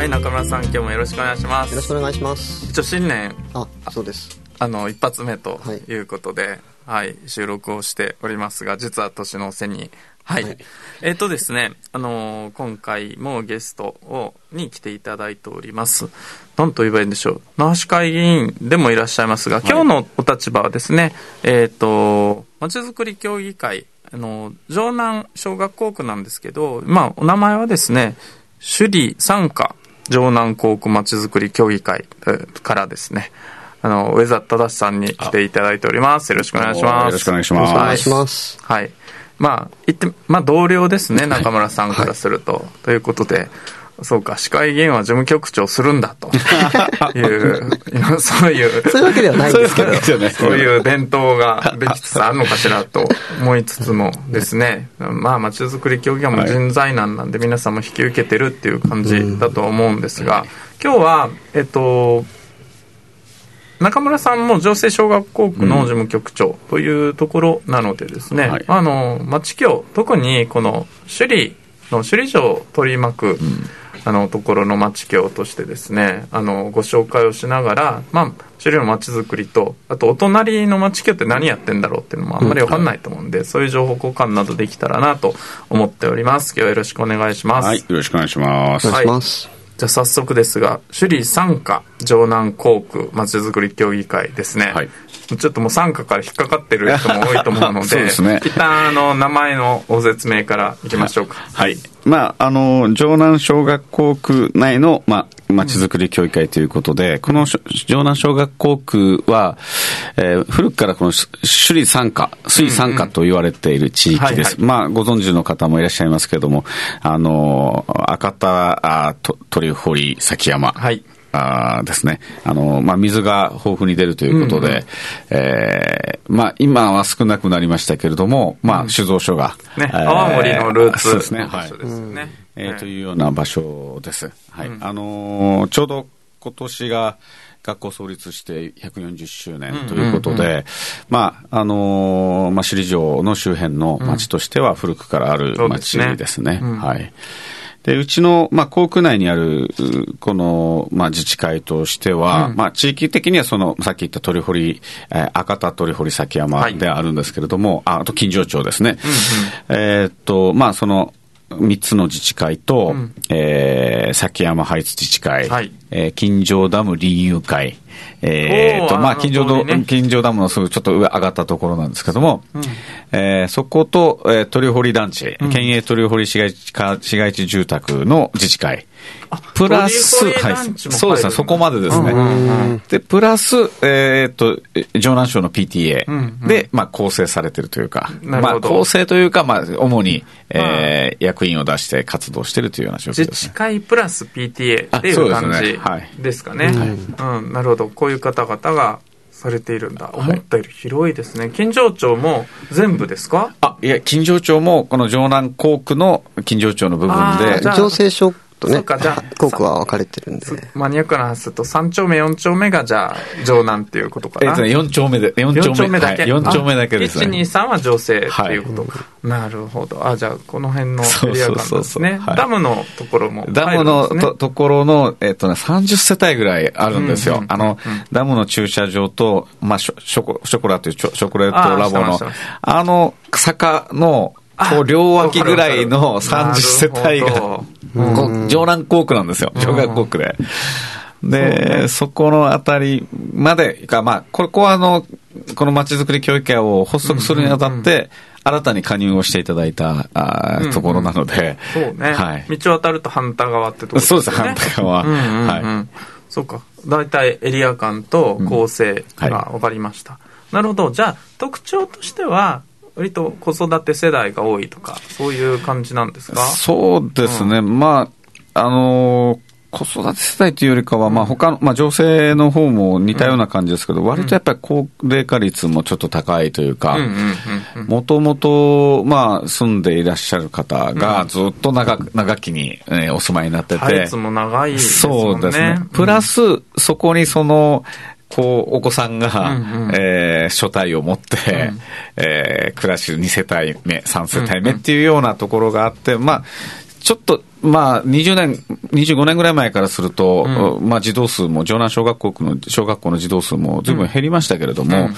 はい中村さん今日もよろしくお願いします。よろしくお願いします。一応新年あそうです。あの一発目とい。うことで、はい、はい、収録をしておりますが実は年の瀬に。はい、はい、えっ、ー、とですねあのー、今回もゲストをに来ていただいております。何と言えばいいんでしょう。那覇市会議員でもいらっしゃいますが、はい、今日のお立場はですねえっ、ー、とまちづくり協議会あの城南小学校区なんですけどまあお名前はですね首里参加城南航空まちづくり協議会からですね、あの、上田正さんに来ていただいております。よろしくお願いします。よろしくお願いします。お願いします。はい。まあ、言って、まあ、同僚ですね、中村さんからすると。はい、ということで、そうか、市会議員は事務局長するんだと。いう、そういう、そういうわけではないんですけど、そういう伝統ができつつあるのかしらと思いつつもですね、まあ、まちづくり協議会も人材難なんで、皆さんも引き受けてるっていう感じだと思うんですが、今日は、えっと、中村さんも女性小学校区の事務局長というところなのでですね、うんはい、あの町協特にこの首里の首里城を取り巻く、うんあのところの町協としてですねあのご紹介をしながら、まあ、種類の町づくりとあとお隣の町協って何やってんだろうっていうのもあんまり分かんないと思うんで、うん、そういう情報交換などできたらなと思っております。今日はよろしくお願いします。はい。よろしくお願いします、はい、じゃあ早速ですが首里参加城南航空まちづくり協議会ですね、はい、ちょっともう参加から引っかかってる人も多いと思うので そうです、ね、一旦あの名前のご説明からいきましょうか。はい。まあ、あの、城南小学校区内の、まあ、まちづくり協議会ということで、この城南小学校区は、えー、古くからこの首里参加、水参加と言われている地域です。まあ、ご存知の方もいらっしゃいますけれども、あの、赤田、あ鳥堀、崎山。はいあですね、あの、まあ、水が豊富に出るということで、うんうん、えー、まあ、今は少なくなりましたけれども、まあ、酒造所が、ね、えー、泡盛のルーツですね、はい。ですね。えー、というような場所です。はい。うん、あのー、ちょうど今年が、学校創立して140周年ということで、まあ、あのー、まあ、首里城の周辺の町としては古くからある町ですね。すねはい。で、うちの、まあ、校区内にある、この、まあ、自治会としては、うん、まあ、地域的にはその、さっき言った鳥堀、えー、赤田鳥堀崎山であるんですけれども、はい、ああと金城町ですね。うんうん、えっと、まあ、その、3つの自治会と、うん、えー、崎山ハイツ自治会、はい、えー、金城ダム林遊会、えー、と、まあ、近所、ね、近所ダムのすぐちょっと上上がったところなんですけども、うん、えー、そこと、えー、鳥堀団地、うん、県営鳥堀市街地市街地住宅の自治会、プラス、はい、そうですね、そこまでですね。で、プラス、えっと、城南省の PTA で、まあ、構成されてるというか、まあ、構成というか、まあ、主に、えー、役員を出して活動してるというような状況です、ね。自治会プラス PTA っていう感じですかね。うん、なるほど。こういう方々がされているんだ。思ったより広いですね。金城町も全部ですか？あ、いや、金城町もこの城南校区の金城町の部分で。行政書とね、かじゃ区は分かれてるんで。マニアックな話すると、3丁目、4丁目がじゃあ、城南っていうことかな。えっとね、4丁目で、4丁目 ,4 丁目だけ。はい、4丁目だけですね。1、2、3は女性っていうことか。はい、なるほど。あ、じゃあ、この辺のエリア感ですね。ダムのところも、ね、ダムのとところの、えっとね、30世帯ぐらいあるんですよ。うんうん、あの、ダムの駐車場と、まあ、ショショコラというショコレートラボの、あの坂の、こう両脇ぐらいの30世帯が、城南校区なんですよ、小学校区で。で、そこのあたりまでが、まあ、ここはあの、このまちづくり教育会を発足するにあたって、新たに加入をしていただいたあ、ところなので、そうね、はい、道渡ると反対側ってところですね。そうです、反対側。はい。そうか。大体エリア感と構成が分かりました。なるほど。じゃあ、特徴としては、割と子育て世代が多いとか、そういう感じなんですか？そうですね、うん、まあ、あのー子育て世代というよりかは、まあ他の、まあ女性の方も似たような感じですけど、割とやっぱり高齢化率もちょっと高いというか、もともと、まあ住んでいらっしゃる方がずっと長長きに、えー、お住まいになってて、も長い、ね、そうですね。プラス、そこにその、こう、お子さんが、うんうん、えー、初体を持って、うん、えー、暮らし2世帯目、3世帯目っていうようなところがあって、まあ、ちょっと、まあ、20年、25年ぐらい前からすると、うん、まあ、児童数も、城南小学校の、小学校の児童数もずいぶん減りましたけれども、うん、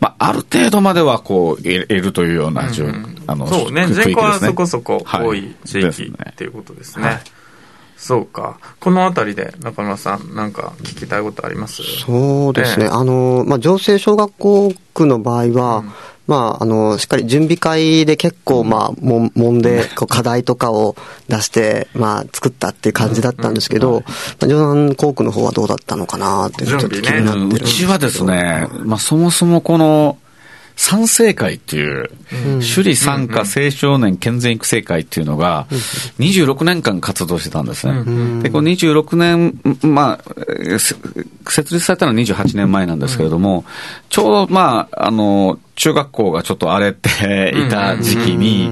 まあ、ある程度までは、こう、得るというような、うん、あの、そうね、人口はそこそこ多い地域、はい、っていうことですね。はいそうか。このあたりで中村さん、なんか聞きたいことあります？そうですね。えあの、まあ、情勢小学校区の場合は、うん、まあ、あの、しっかり準備会で結構、まあ、も、もん。で、こう課題とかを出して、まあ、作ったっていう感じだったんですけど、まあ、ジョナン航空の方はどうだったのかなって、ちょっと気になってるんですけど、ね、うちはですね、まあ、そもそもこの、参政会っていう、首里参加青少年健全育成会っていうのが、26年間活動してたんですね。で、この26年、まあ、設立されたのは28年前なんですけれども、ちょうど、まあ、あの、中学校がちょっと荒れていた時期に、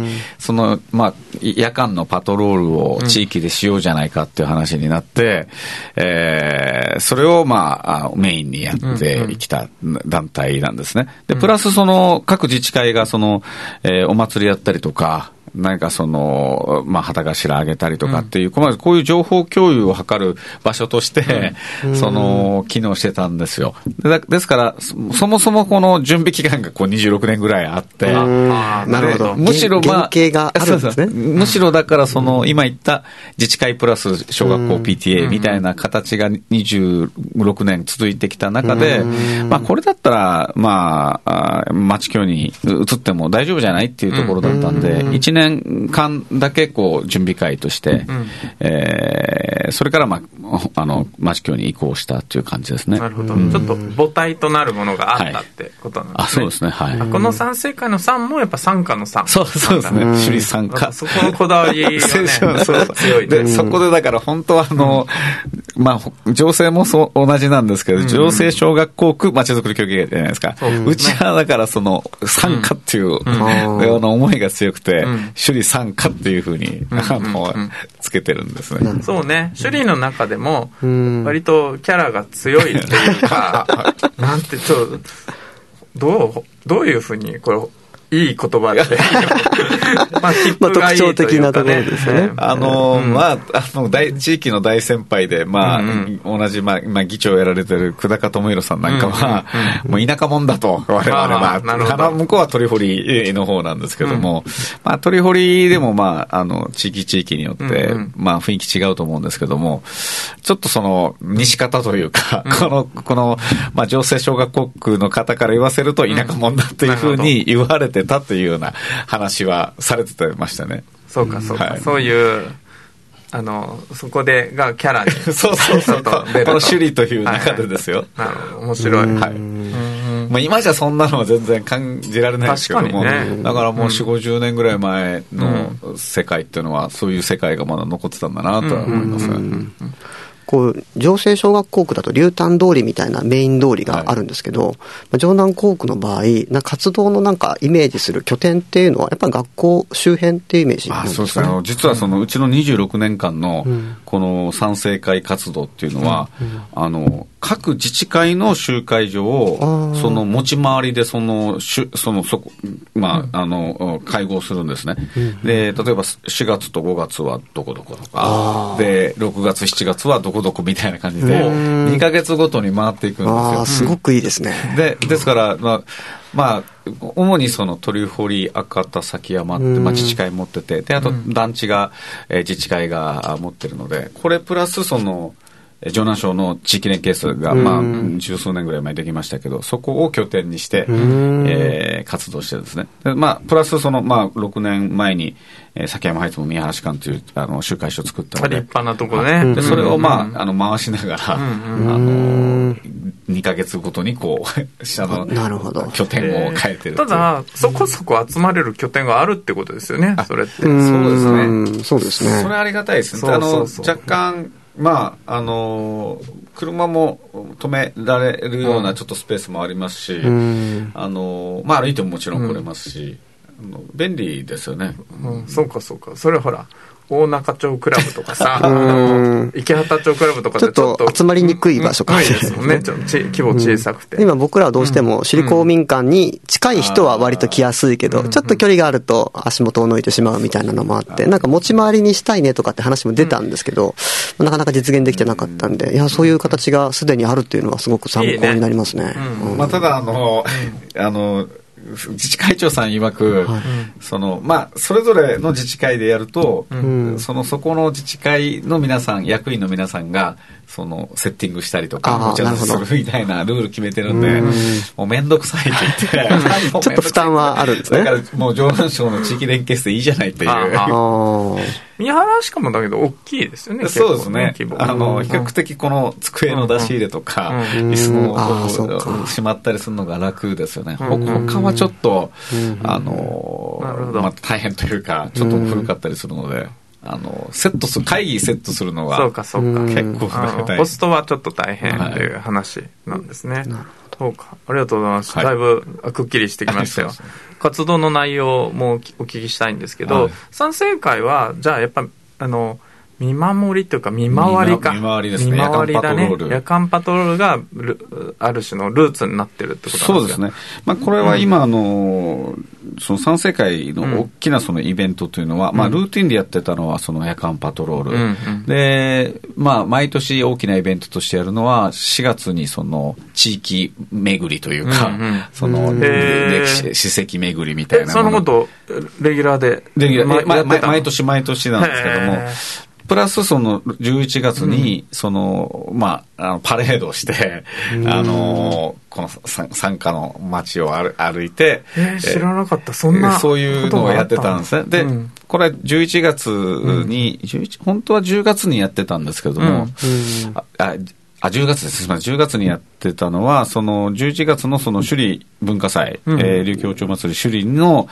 その、まあ、夜間のパトロールを地域でしようじゃないかっていう話になって、えー、それをまあ、メインにやってきた団体なんですね。で、プラスその、各自治会がその、えー、お祭りやったりとか、何かその、まあ、旗頭上げたりとかっていう、うん、こういう情報共有を図る場所として、うん、その、機能してたんですよ。でですから、そもそもこの準備期間がこう26年ぐらいあって、なるほど。むしろまあ、があるんですね。むしろだからその、今言った自治会プラス小学校 PTA みたいな形が26年続いてきた中で、まあ、これだったら、まあ、町協に移っても大丈夫じゃないっていうところだったんで、1年年間だけこう準備会として、うん、えー、それから、まあ、あの町協に移行したという感じですね。なるほど、うん、ちょっと母体となるものがあったってことなんですね。はい、あそうですね、はい。この賛成会の3もやっぱ参加の3。そうそうですね、首里参加。そこのこだわりがね、強いで、そこでだから本当はあの、うん、まあ、情勢もそう同じなんですけど、情勢小学校区まちづくり協議会じゃないですか。うちはだからその、参加っていう、ような思いが強くて、首里参加っていうふうに、あの、つけてるんですね。そうね。首里の中でも、割とキャラが強いっていうか、なんてちょっと、どう、どういうふうに、これ、いい言葉で。まあ、特徴的なところですね。あの、まあ、あの、大、地域の大先輩で、まあ、同じ、まあ、今、議長をやられてる久高智弘さんなんかは、もう田舎者だと、我々は。なるほど。向こうは鳥堀の方なんですけども、まあ、鳥堀でも、まあ、あの、地域地域によって、まあ、雰囲気違うと思うんですけども、ちょっとその、西方というか、この、この、まあ、情勢小学校区の方から言わせると田舎者だっていうふうに言われて、てたというような話はされてましたね。そうか、そうか、はい、そういう、あの、そこでがキャラに。そうそうそう。この首里という中でですよ。はいはい、なるほど、面白い。はい。まあ、今じゃそんなのは全然感じられないですけども、ね、だからもう4、50年ぐらい前の世界っていうのは、そういう世界がまだ残ってたんだなとは思いますね。こう、城西小学校区だと竜丹通りみたいなメイン通りがあるんですけど、はい、まあ、城南校区の場合、な活動のなんかイメージする拠点っていうのは、やっぱり学校周辺っていうイメージなんですか、ね、そうですね。実はそのうちの26年間の、この賛成会活動っていうのは、うん。うん、あの、各自治会の集会所を、その持ち回りでその、しその、そこ、まあ、あの、会合するんですね。で、例えば4月と5月はどこどことか、で、6月、7月はどこどこみたいな感じで、2か月ごとに回っていくんですよ。すごくいいですね。で、ですから、まあ、まあ、主にその鳥堀、赤田、崎山って、まあ、自治会持ってて、で、あと団地が、えー、自治会が持ってるので、これプラスその、城南省の地域連携数が、まあ、十数年ぐらい前できましたけど、そこを拠点にして、えー、活動してるんですね。でまあ、プラスその、まあ、6年前に、えー、崎山ハイツも宮原士館というあの集会所を作ったので。立派なところね。で、それをまあ、あの、回しながら、あの、2か月ごとにこう、下の拠点を変えてるただ、そこそこ集まれる拠点があるってことですよね、それって。そうですね。そうですね。それありがたいですね。あの、若干、まあ、あのー車も止められるようなちょっとスペースもありますし、うんあのーまあ、歩いてももちろん来れますし、あの便利ですよね。うん、そうかそうか。それほら、大中町クラブとかさ、池畑町クラブとかちょっと集まりにくい場所か。もしれないですね。ちょっとち規模小さくて。今僕らはどうしても首里公民館に近い人は割と来やすいけど、ちょっと距離があると足元を抜いてしまうみたいなのもあって、なんか持ち回りにしたいねとかって話も出たんですけど、なかなか実現できてなかったんで、いや、そういう形がすでにあるっていうのはすごく参考になりますね。うん。まあ、ただあの、あの自治会長さん曰く、そのまあ、それぞれの自治会でやると、ん。そのそこの自治会の皆さん役員の皆さんがそのセッティングしたりとかあーもちろんすなるほど。るみたいなルール決めてるんでうん。もう面倒くさいって言って。ちょっと負担はあるんですね。だからもう上南省の地域連携していいじゃないっていう。三原しかもだけど大きいですよね。そうですね。あのうん。比較的この机の出し入れとか、うん。椅子のしまったりするのが楽ですよね、他はちょっと、うん。あのなるほど。まあ、大変というかちょっと古かったりするので、あのセットする会議セットするのがそうかそうか。うん結構あの大変コストはちょっと大変という話なんですね。そうか。ありがとうございます。はいだいぶあくっきりしてきましたよ。活動の内容もお聞きしたいんですけど、はい賛成会は、じゃあやっぱ、あの、見守りというか見回りか。見回りですね。見回りだね。夜間パトロー。ル。がルある種のルーツになってるってことなんですかそうですね、まあ、これは今、あのその賛成会の大きなそのイベントというのは、まあ、ルーティンでやってたのはその夜間パトロール、うんうん。で、まあ、毎年大きなイベントとしてやるのは、4月にその地域巡りというか、うんうん。その歴史、史跡巡りみたいえ、な。そのこと、レギュラーで。でままやってたの？毎年毎年なんですけどもへ、プラスその11月に、その、まあ、あのパレードをして、あの、この参参加の街を歩歩いて、えー知らなかった。そんな。そういうのをやってたんですね。で、うんこれは11月に、11本当は10月にやってたんですけれども、あああ10月です。すみません。10月にやってたのは、その11月のその首里文化祭、うんえー琉球町祭り首里の、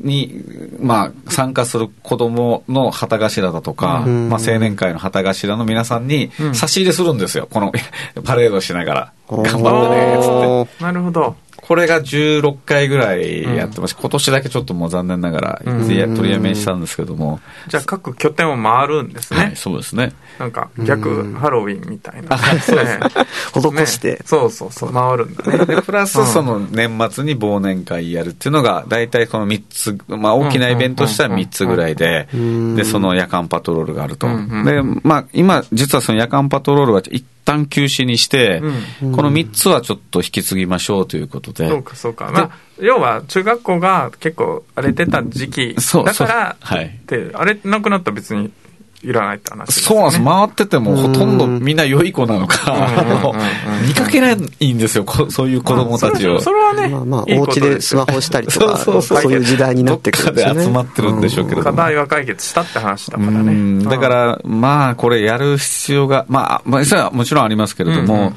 に、まあ、参加する子供の旗頭だとか、うんまあ、青年会の旗頭の皆さんにうん差し入れするんですよ。この パレードしながら。頑張ったね、つって。なるほど。これが16回ぐらいやってます、今年だけちょっともう残念ながら、取りやめしたんですけども、じゃあ各拠点を回るんですね。はい、そうですね。なんか逆ハロウィンみたいな。そうですね。施して。ね。そうそうそう、回るんだね。で、プラスその年末に忘年会やるっていうのが、大体この3つ、まあ大きなイベントとしては3つぐらいでん、で、その夜間パトロールがあると。うんうん。で、まあ今、実はその夜間パトロールは一旦休止にして、この3つはちょっと引き継ぎましょうということで。そうかそうか。まあ、要は中学校が結構荒れてた時期。そうだから、そうはい。って、あれなくなったら別にいらないって話ね。そうなんです。回っててもほとんどみんな良い子なのか、見かけないんですよ、こそういう子供たちを。それそれはね、まあまあ、お家でスマホしたりとか、そうそうそうそういう時代になってくるんですよね。どっかで集まってるんでしょうけれども。課題は解決したって話だからね。うんだから、まあ、これやる必要が、まあ、まあ、それはもちろんありますけれども、うんうん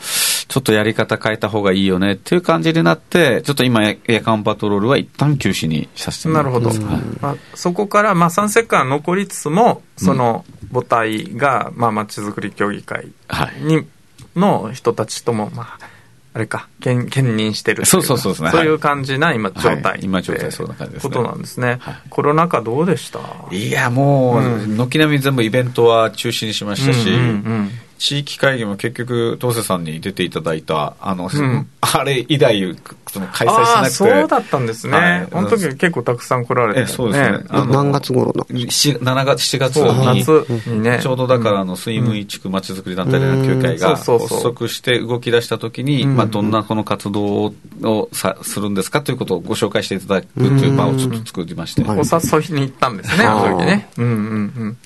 ちょっとやり方変えた方がいいよねっていう感じになって、ちょっと今、夜間パトロールは一旦休止にさせてなるほど。はい。まあ、そこから、まあ、三世間残りつつも、その母体が、まあ、まちづくり協議会はい。に、の人たちとも、まあ、あれか、兼兼任してるそうそうそうですね。そういう感じな今、状態、はい。今状態そうな感じですねことなんですね。はい。コロナ禍どうでした？いや、もう、うん。軒並み全部イベントは中止にしましたし、うんうんうん地域会議も結局、当瀬さんに出ていただいた、あの、ん。あれ以来、その開催しああ、なくて。そうだったんですね。はい。あの時結構たくさん来られて、えそうですね。え何月頃のし7月、7月に、夏にね。ちょうどだから、あの、水務地区まちづくり団体連絡協会がうんそうそうそう。発足して動き出したときに、ん。まあ、どんなこの活動をさするんですかということをご紹介していただくという場をちょっと作りまして。はい。お誘いに行ったんですね、あの時ね。うんうんうん。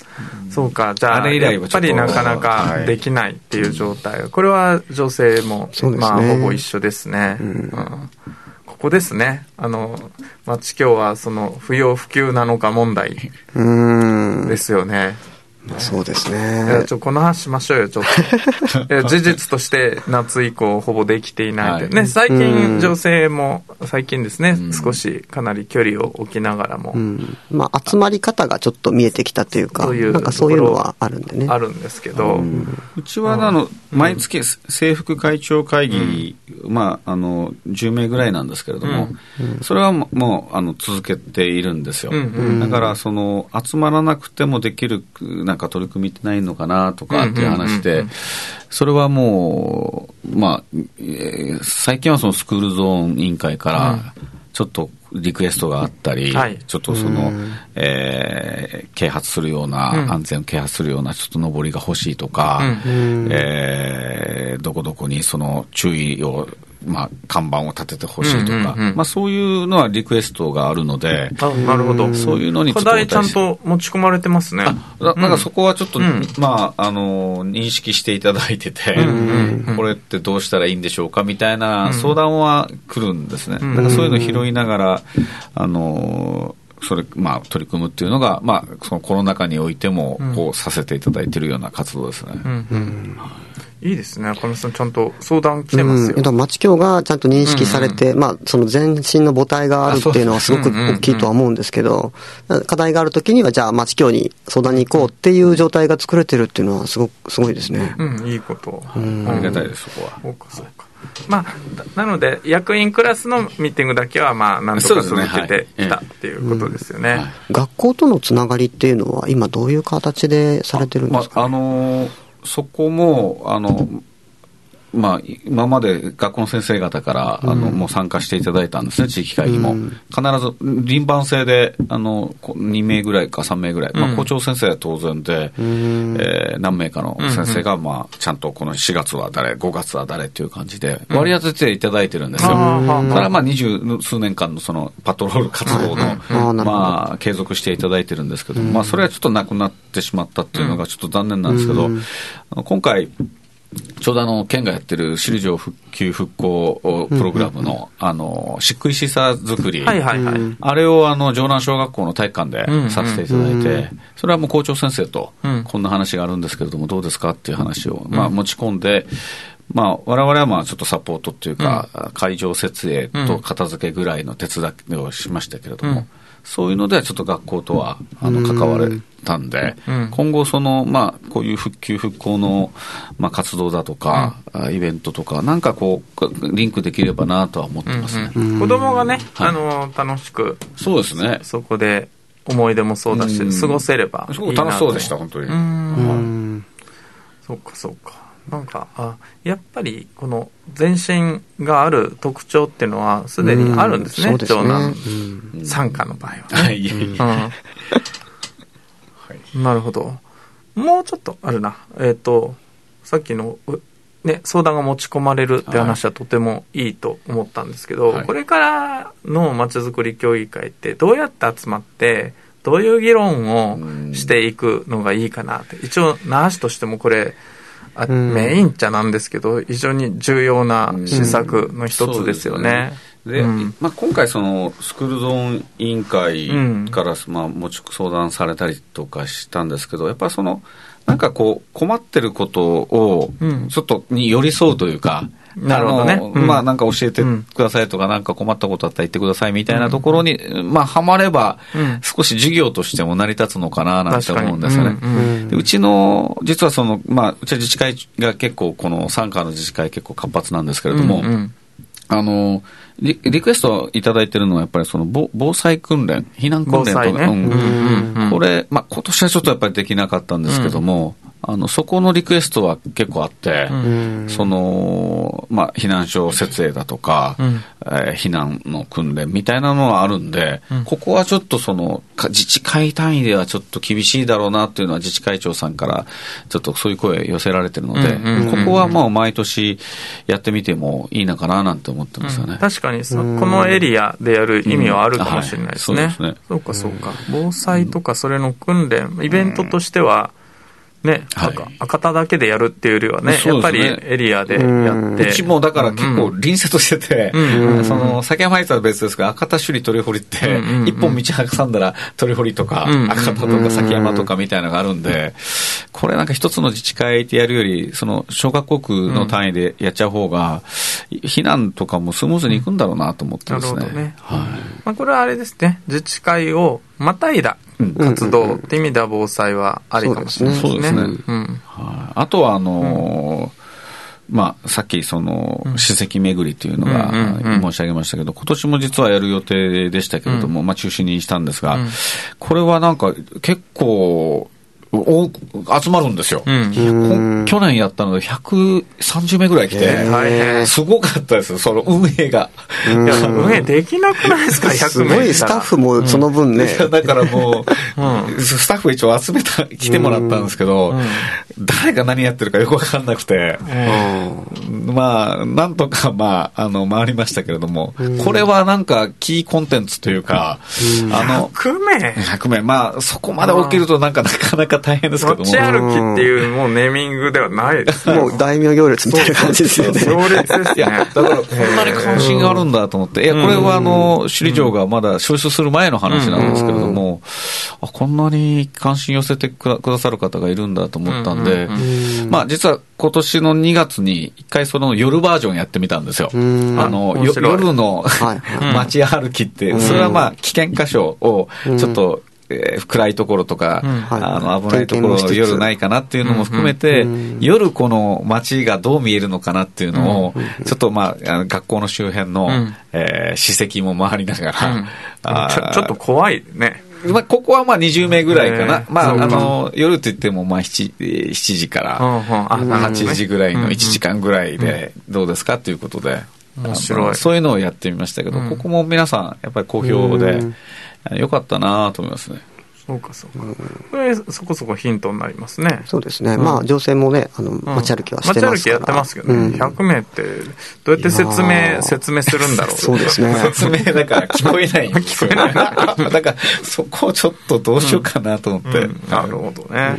そうか、じゃあ、あれ以来はちょっとやっぱりなかなかはい。できないっていう状態。これは女性も、ねまあ、ほぼ一緒ですね。うんここですね。あの、町今日はその不要不急なのか問題。ですよね。そうですね。いや、ちょ、この話しましょうよ、ちょっと。いや事実として夏以降ほぼできていないで、はい。ね、最近女性も、最近ですね、少しかなり距離を置きながらも、うん。まあ、集まり方がちょっと見えてきたというか、そういうなんかそういうのはあるんでね。あるんですけど、うちはあの、毎月制服会長会議、まあ、あの、10名ぐらいなんですけれども、それはもうもうあの続けているんですよ。うんうん。だから、その、集まらなくてもできる、なんか取り組みってないのかなとかっていう話でそれはもう、まあ、えー最近はそのスクールゾーン委員会から、ちょっとリクエストがあったり、はい。ちょっとその、えー啓発するような、うん。安全を啓発するような、ちょっと上りが欲しいとか、うん。えーどこどこにその注意を、まあ、看板を立ててほしいとか、うんうんうんまあ、そういうのはリクエストがあるので、あなるほど。そういうのに課題ちゃんと持ち込まれてますね。だなんかそこはちょっと、うん。まあ、あの、認識していただいてて、うんうんこれってどうしたらいいんでしょうかみたいな相談は来るんですね。うん。だからそういうのを拾いながら、あの、それ、まあ、取り組むっていうのが、まあ、そのコロナ禍においても、こう、させていただいているような活動ですね。うんうんい。いですね。赤嶺さん、ちゃんと相談来てますうん、よだから町協がちゃんと認識されて、まあ、その全身の母体があるっていうのはすごく大きいとは思うんですけど、課題があるときには、じゃあ町協に相談に行こうっていう状態が作れてるっていうのはすごく、すごいですね。うん、いいこと。ありがたいです、そこは。まあ、ななので、役員クラスのミーティングだけは、まあ、なんとか続けてきたっていうことですよね。学校とのつながりっていうのは、今どういう形でされてるんですか、まあ、あのーそこも、あの、まあ、今まで学校の先生方から、あの、もう参加していただいたんですね、地域会議も。必ず、輪番制で、あの、こ2名ぐらいか3名ぐらい、まあ、校長先生は当然で、えー何名かの先生が、まあ、ちゃんとこの4月は誰、5月は誰っていう感じで、割り当てていただいてるんですよ。それはまあ、二十数年間のその、パトロール活動の、まあ、継続していただいてるんですけど、まあ、それはちょっとなくなってしまったっていうのがちょっと残念なんですけど、今回、ちょうどあの、県がやってる首里城復旧復興プログラムの、あの、漆喰シーサー作り。はいはいはい。あれをあの、城南小学校の体育館うんでさせていただいて、それはもう校長先生とうん、こんな話があるんですけれども、どうですかっていう話を、まあ持ち込んで、まあ我々はまあちょっとサポートっていうか、会場設営と片付けぐらいの手伝いをしましたけれども、そういうのではちょっと学校とはあの関われたんで、うん今後その、まあこういう復旧復興の、まあ、活動だとか、あイベントとか、なんかこう、リンクできればなとは思ってますね。うん子供がね、はいあの、楽しく、そうですね。そこで思い出もそうだし、うん過ごせればいいなと。すごく楽しそうでした、本当に。うんうんそうか、そうか。なんか、あ、やっぱり、この、全身がある特徴っていうのは、すでにあるんですね、そうですね長男うん参加の場合はね。はい。なるほど。もうちょっとあるな。えっ、と、さっきの、うね、相談が持ち込まれるって話はとてもいいと思ったんですけど、はいこれからのまちづくり協議会ってどうやって集まって、どういう議論をしていくのがいいかなって。一応、那覇市としてもこれ、あん。メインっちゃなんですけど、非常に重要な施策の一つですよね。で、うん。まあ、今回、そのスクールゾーン委員会から、まあ、持ち相談されたりとかしたんですけど、やっぱりその、なんかこう、困ってることをうん、ちょっとに寄り添うというか、なるほどね。うん。まあ、なんか教えてくださいとか、なんか困ったことあったら言ってくださいみたいなところに、まあ、はまればうん、少し事業としても成り立つのかな、なんて思うんですよね。うん。うちの、実はその、まあ、うちは自治会が結構、この参加の自治会結構活発なんですけれども、うんうん。あのリ、リクエストいただいてるのは、やっぱりその防防災訓練、避難訓練とか、ね。うんうんうんうん。これ、まあ、今年はちょっとやっぱりできなかったんですけども、あの、そこのリクエストは結構あって、うん。その、まあ、避難所設営だとか、うん。えー避難の訓練みたいなのはあるんで、ここはちょっとその、か自治会単位ではちょっと厳しいだろうなっていうのは自治会長さんからちょっとそういう声寄せられてるので、うんうんうんうんここはもう毎年やってみてもいいのかななんて思ってますよね。確かにそこのエリアでやる意味はあるかもしれないですね。うん。はい。そうですね。そうかそうか。防災とかそれの訓練、イベントとしては、ね、はい。赤赤田だけでやるっていうよりはね、そうやっぱりエリアでやって。うちもだから結構隣接してて、うん。その、崎山イツは別ですが、赤田首里鳥堀ってうんうんう、ん。一本道挟んだら鳥堀とか、うんうんうん赤田とか崎山とかみたいなのがあるんで、これなんか一つの自治会でやるより、その、小学校区の単位でやっちゃう方が、避難とかもスムーズにいくんだろうなと思ってですね。ね。はい。まあ、これはあれですね、自治会をまたいだ活動って意味では防災はありかもしれないですね。そうですね。うん。はい。あとは、あのーまあ、さっきその史跡巡りというのが申し上げましたけど、今年も実はやる予定でしたけれども、まあ中止にしたんですが、これはなんか結構、お集まるんですよ、うん。こ去年やったので130名ぐらい来て、大変。すごかったです、その運営が。いや、運営できなくないですか、100名すごいスタッフもその分ね、だからもう、うスタッフ一応集めた、来てもらったんですけど、誰が何やってるかよくわかんなくて、まあ、なんとか、まあ、あの、回りましたけれども、これはなんか、キーコンテンツというか、あの、100名。100名、まあ、そこまで起きるとなんかなかなか大変ですけども。持ち歩きっていうもうネーミングではないですね。もう大名行列みたいな感じですよね。行列ですね。だからこんなに関心があるんだと思って、いや、これはあの、首里城がまだ消失する前の話なんですけれども、あ、こんなに関心寄せてくださる方がいるんだと思ったんで、まあ実は今年の2月に一回その夜バージョンやってみたんですよ。あんの、夜のはい 街歩きって、それはまあ危険箇所をちょっと、えー暗いところとか、はい。あの危ないところ夜ないかなっていうのも含めて、夜この街がどう見えるのかなっていうのを、ちょっとまあ、あの学校の周辺の、ん。えー史跡も回りながら、ちょちょっと怖いね。まあ、ここはまあ20名ぐらいかな。まあ、あの、夜って言ってもまあ 7, えー7時からうん。うん。あなるほどね。8時ぐらいの1時間ぐらいでどうですかということで、面白い。そういうのをやってみましたけど、ここも皆さんやっぱり好評で、よかったなと思いますね。そうかそうか。これそこそこヒントになりますね。そうですね。まあ、女性もね、あの、街歩きはしてますから。街歩きやってますけどね。うん100名って、どうやって説明、ー説明するんだろう。そうですね。説明だから聞こえないんですよ、ね。だから、そこをちょっとどうしようかなと思って。うんなるほどね。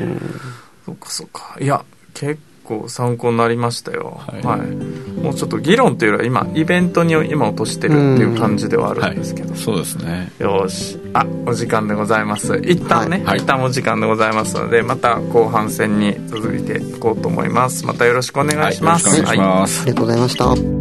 そっかそっか。いや、結構参考になりましたよ。ははいい。もうちょっと議論っていうよりは今、イベントに今落としてるっていう感じではあるんですけど。そうですね。よし。あ、お時間でございます。一旦ね、はい一旦お時間でございますので、また後半戦に続いていこうと思います。またよろしくお願いします。はいよろしくお願いします。ありがとうございました。